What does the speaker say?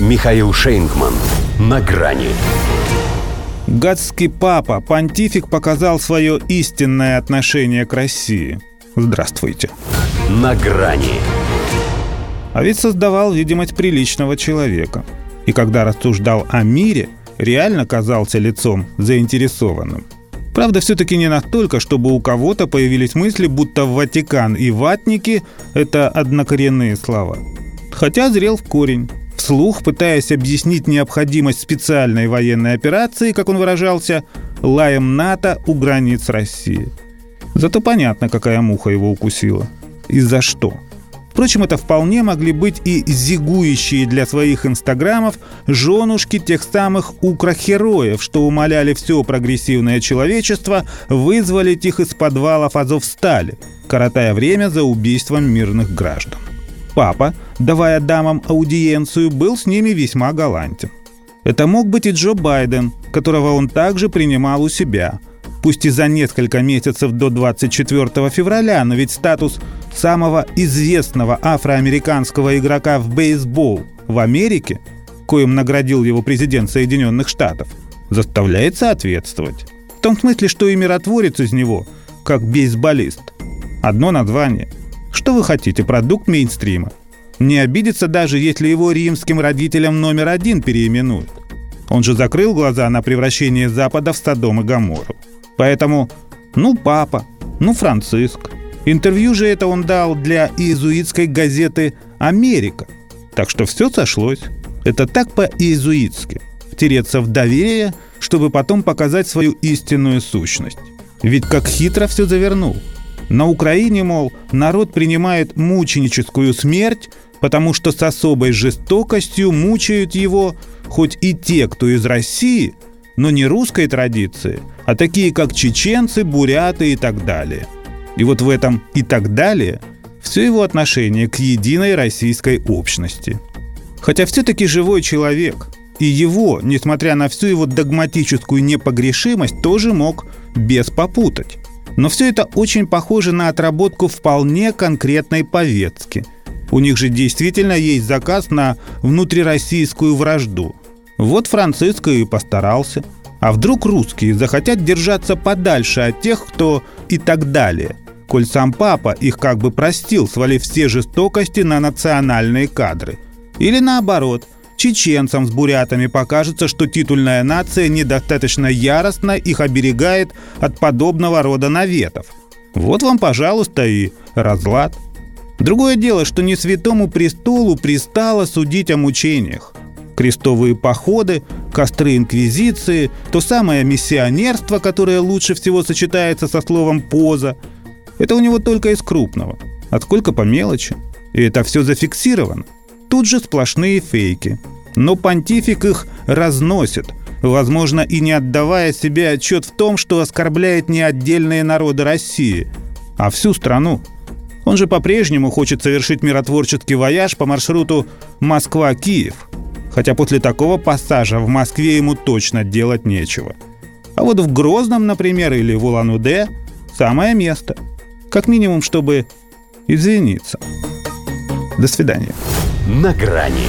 Михаил Шейнгман. На грани. Гадский папа, понтифик показал свое истинное отношение к России. Здравствуйте. На грани. А ведь создавал видимость приличного человека. И когда рассуждал о мире, реально казался лицом заинтересованным. Правда, все-таки не настолько, чтобы у кого-то появились мысли, будто Ватикан и ватники – это однокоренные слова. Хотя зрел в корень. Вслух, пытаясь объяснить необходимость специальной военной операции, как он выражался, лаем НАТО у границ России. Зато понятно, какая муха его укусила. И за что. Впрочем, это вполне могли быть и зигующие для своих инстаграмов женушки тех самых укрохероев, что умоляли все прогрессивное человечество вызволить их из подвалов Азовстали, коротая время за убийством мирных граждан. Папа, давая дамам аудиенцию, был с ними весьма галантен. Это мог быть и Джо Байден, которого он также принимал у себя – пусть и за несколько месяцев до 24 февраля, но ведь статус самого известного афроамериканского игрока в бейсбол в Америке, коим наградил его президент Соединенных Штатов, заставляет соответствовать. В том смысле, что и миротворец из него, как бейсболист. Одно название. Что вы хотите, продукт мейнстрима? Не обидится даже, если его римским родителям номер один переименуют. Он же закрыл глаза на превращение Запада в Содом и Гоморру. Поэтому, ну, папа, ну, Франциск. Интервью же это он дал для иезуитской газеты «Америка». Так что все сошлось. Это так по-иезуитски. Втереться в доверие, чтобы потом показать свою истинную сущность. Ведь как хитро все завернул. На Украине, мол, народ принимает мученическую смерть, потому что с особой жестокостью мучают его хоть и те, кто из России, но не русской традиции, а такие как чеченцы, буряты и так далее. И вот в этом «и так далее» все его отношение к единой российской общности. Хотя все-таки живой человек, и его, несмотря на всю его догматическую непогрешимость, тоже мог без попутать. Но все это очень похоже на отработку вполне конкретной повестки. У них же действительно есть заказ на внутрироссийскую вражду – вот Франциско и постарался. А вдруг русские захотят держаться подальше от тех, кто и так далее, коль сам папа их как бы простил, свалив все жестокости на национальные кадры. Или наоборот, чеченцам с бурятами покажется, что титульная нация недостаточно яростно их оберегает от подобного рода наветов. Вот вам, пожалуйста, и разлад. Другое дело, что не святому престолу пристало судить о мучениях крестовые походы, костры инквизиции, то самое миссионерство, которое лучше всего сочетается со словом «поза». Это у него только из крупного. А сколько по мелочи. И это все зафиксировано. Тут же сплошные фейки. Но понтифик их разносит, возможно, и не отдавая себе отчет в том, что оскорбляет не отдельные народы России, а всю страну. Он же по-прежнему хочет совершить миротворческий вояж по маршруту Москва-Киев – хотя после такого пассажа в Москве ему точно делать нечего. А вот в Грозном, например, или в Улан-Удэ самое место. Как минимум, чтобы извиниться. До свидания. На грани